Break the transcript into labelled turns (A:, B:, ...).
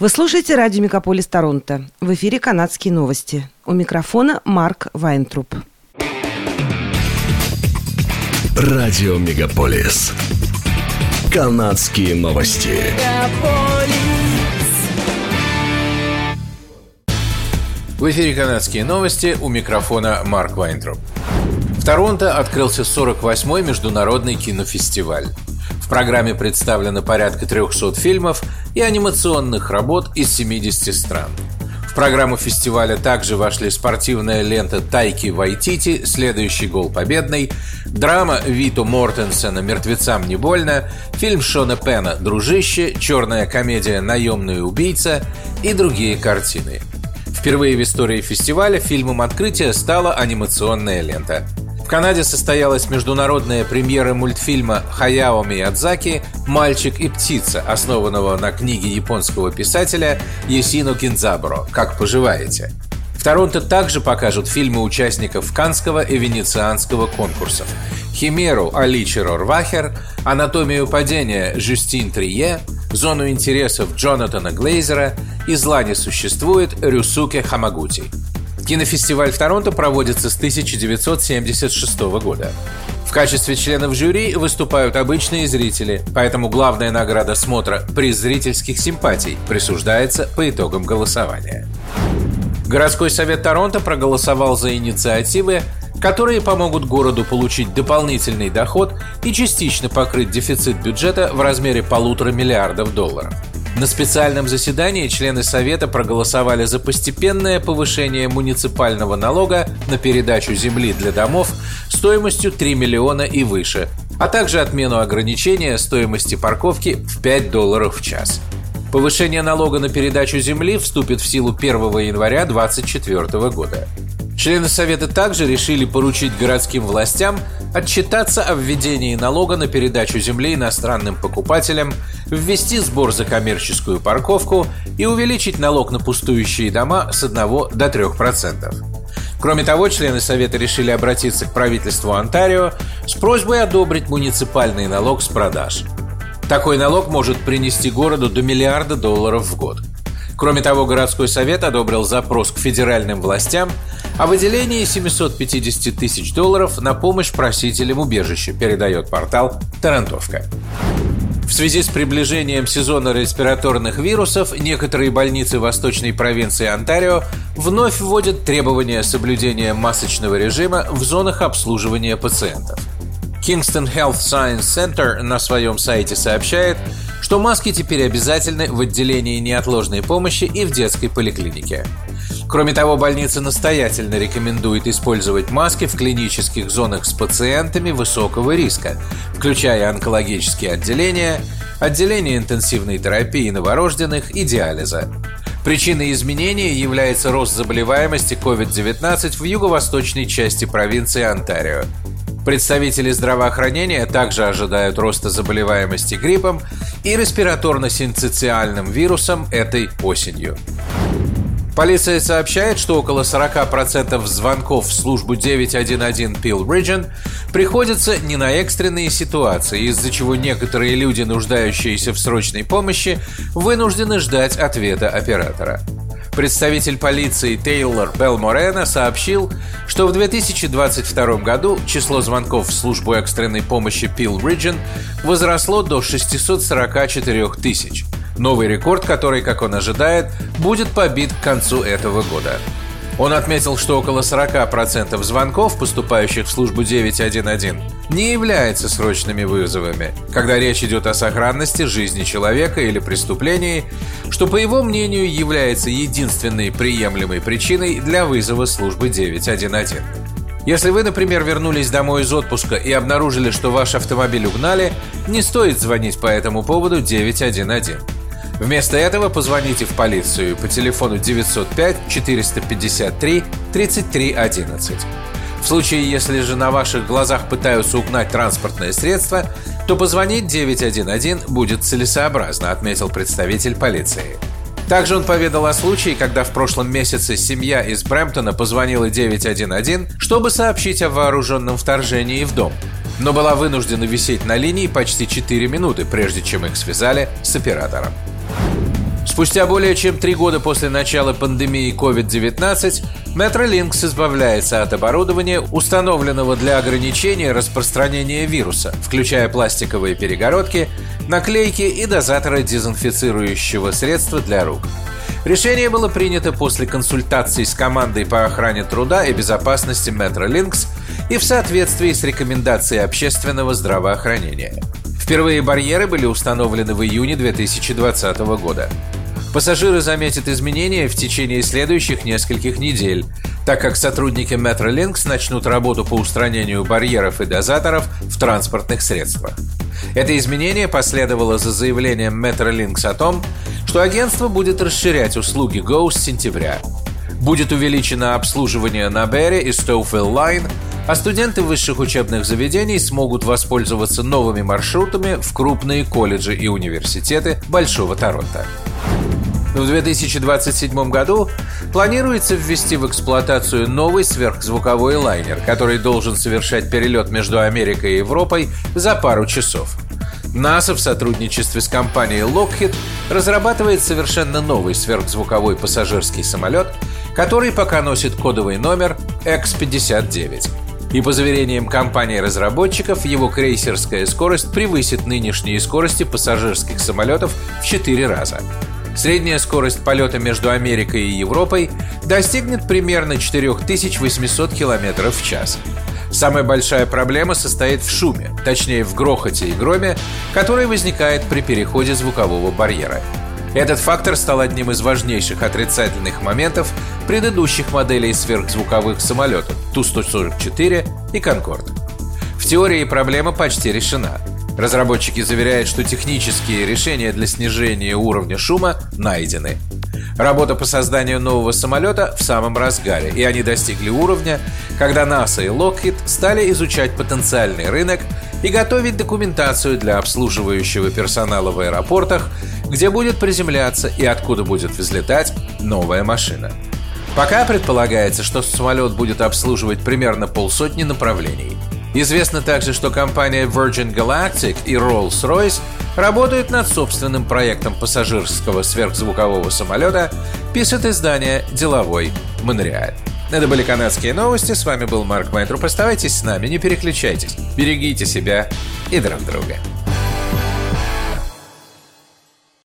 A: Вы слушаете радио «Мегаполис Торонто». В эфире «Канадские новости». У микрофона Марк Вайнтруп.
B: Радио «Мегаполис». «Канадские новости».
C: В эфире «Канадские новости» у микрофона Марк Вайнтруп. В Торонто открылся 48-й международный кинофестиваль. Программе представлено порядка 300 фильмов и анимационных работ из 70 стран. В программу фестиваля также вошли спортивная лента Тайки Вайтити «Следующий гол победный», драма Вито Мортенсена «Мертвецам не больно», фильм Шона Пена «Дружище», черная комедия «Наемный убийца» и другие картины. Впервые в истории фестиваля фильмом открытия стала анимационная лента – Канаде состоялась международная премьера мультфильма Хаяо Миядзаки «Мальчик и птица», основанного на книге японского писателя Есино Кинзабро «Как поживаете?». В Торонто также покажут фильмы участников Канского и Венецианского конкурсов. «Химеру» Али Рорвахер, «Анатомию падения» Жюстин Трие, «Зону интересов» Джонатана Глейзера и «Зла не существует» Рюсуке Хамагути. Кинофестиваль в Торонто проводится с 1976 года. В качестве членов жюри выступают обычные зрители, поэтому главная награда смотра «Приз зрительских симпатий» присуждается по итогам голосования. Городской совет Торонто проголосовал за инициативы, которые помогут городу получить дополнительный доход и частично покрыть дефицит бюджета в размере полутора миллиардов долларов – на специальном заседании члены Совета проголосовали за постепенное повышение муниципального налога на передачу земли для домов стоимостью 3 миллиона и выше, а также отмену ограничения стоимости парковки в 5 долларов в час. Повышение налога на передачу земли вступит в силу 1 января 2024 года. Члены Совета также решили поручить городским властям отчитаться о введении налога на передачу земли иностранным покупателям, ввести сбор за коммерческую парковку и увеличить налог на пустующие дома с 1 до 3%. Кроме того, члены Совета решили обратиться к правительству Онтарио с просьбой одобрить муниципальный налог с продаж. Такой налог может принести городу до миллиарда долларов в год. Кроме того, городской совет одобрил запрос к федеральным властям о выделении 750 тысяч долларов на помощь просителям убежища, передает портал «Тарантовка». В связи с приближением сезона респираторных вирусов некоторые больницы восточной провинции Онтарио вновь вводят требования соблюдения масочного режима в зонах обслуживания пациентов. Kingston Health Science Center на своем сайте сообщает, что маски теперь обязательны в отделении неотложной помощи и в детской поликлинике. Кроме того, больница настоятельно рекомендует использовать маски в клинических зонах с пациентами высокого риска, включая онкологические отделения, отделение интенсивной терапии новорожденных и диализа. Причиной изменения является рост заболеваемости COVID-19 в юго-восточной части провинции Онтарио. Представители здравоохранения также ожидают роста заболеваемости гриппом и респираторно-синцитиальным вирусом этой осенью. Полиция сообщает, что около 40% звонков в службу 911 Peel Region приходится не на экстренные ситуации, из-за чего некоторые люди, нуждающиеся в срочной помощи, вынуждены ждать ответа оператора. Представитель полиции Тейлор Белморена сообщил, что в 2022 году число звонков в службу экстренной помощи Peel Region возросло до 644 тысяч. Новый рекорд, который, как он ожидает, будет побит к концу этого года. Он отметил, что около 40% звонков, поступающих в службу 911, не являются срочными вызовами, когда речь идет о сохранности жизни человека или преступлении, что, по его мнению, является единственной приемлемой причиной для вызова службы 911. Если вы, например, вернулись домой из отпуска и обнаружили, что ваш автомобиль угнали, не стоит звонить по этому поводу 911. Вместо этого позвоните в полицию по телефону 905 453 3311. В случае, если же на ваших глазах пытаются угнать транспортное средство, то позвонить 911 будет целесообразно, отметил представитель полиции. Также он поведал о случае, когда в прошлом месяце семья из Брэмптона позвонила 911, чтобы сообщить о вооруженном вторжении в дом, но была вынуждена висеть на линии почти 4 минуты, прежде чем их связали с оператором. Спустя более чем три года после начала пандемии COVID-19 Metrolinx избавляется от оборудования, установленного для ограничения распространения вируса, включая пластиковые перегородки, наклейки и дозаторы дезинфицирующего средства для рук. Решение было принято после консультаций с командой по охране труда и безопасности Metrolinx и в соответствии с рекомендацией общественного здравоохранения. Впервые барьеры были установлены в июне 2020 года. Пассажиры заметят изменения в течение следующих нескольких недель, так как сотрудники Metrolinx начнут работу по устранению барьеров и дозаторов в транспортных средствах. Это изменение последовало за заявлением Metrolinx о том, что агентство будет расширять услуги Go с сентября. Будет увеличено обслуживание на Берри и Stouffville Line, а студенты высших учебных заведений смогут воспользоваться новыми маршрутами в крупные колледжи и университеты Большого Торонто. В 2027 году планируется ввести в эксплуатацию новый сверхзвуковой лайнер, который должен совершать перелет между Америкой и Европой за пару часов. НАСА в сотрудничестве с компанией Lockheed разрабатывает совершенно новый сверхзвуковой пассажирский самолет, который пока носит кодовый номер X-59. И по заверениям компании-разработчиков, его крейсерская скорость превысит нынешние скорости пассажирских самолетов в 4 раза. Средняя скорость полета между Америкой и Европой достигнет примерно 4800 км в час. Самая большая проблема состоит в шуме, точнее в грохоте и громе, который возникает при переходе звукового барьера. Этот фактор стал одним из важнейших отрицательных моментов предыдущих моделей сверхзвуковых самолетов Ту-144 и Конкорд. В теории проблема почти решена. Разработчики заверяют, что технические решения для снижения уровня шума найдены. Работа по созданию нового самолета в самом разгаре, и они достигли уровня, когда НАСА и Lockheed стали изучать потенциальный рынок и готовить документацию для обслуживающего персонала в аэропортах, где будет приземляться и откуда будет взлетать новая машина. Пока предполагается, что самолет будет обслуживать примерно полсотни направлений – Известно также, что компания Virgin Galactic и Rolls-Royce работают над собственным проектом пассажирского сверхзвукового самолета, пишет издание «Деловой Монреаль». Это были канадские новости. С вами был Марк Майнтруп. Оставайтесь с нами, не переключайтесь. Берегите себя и друг друга.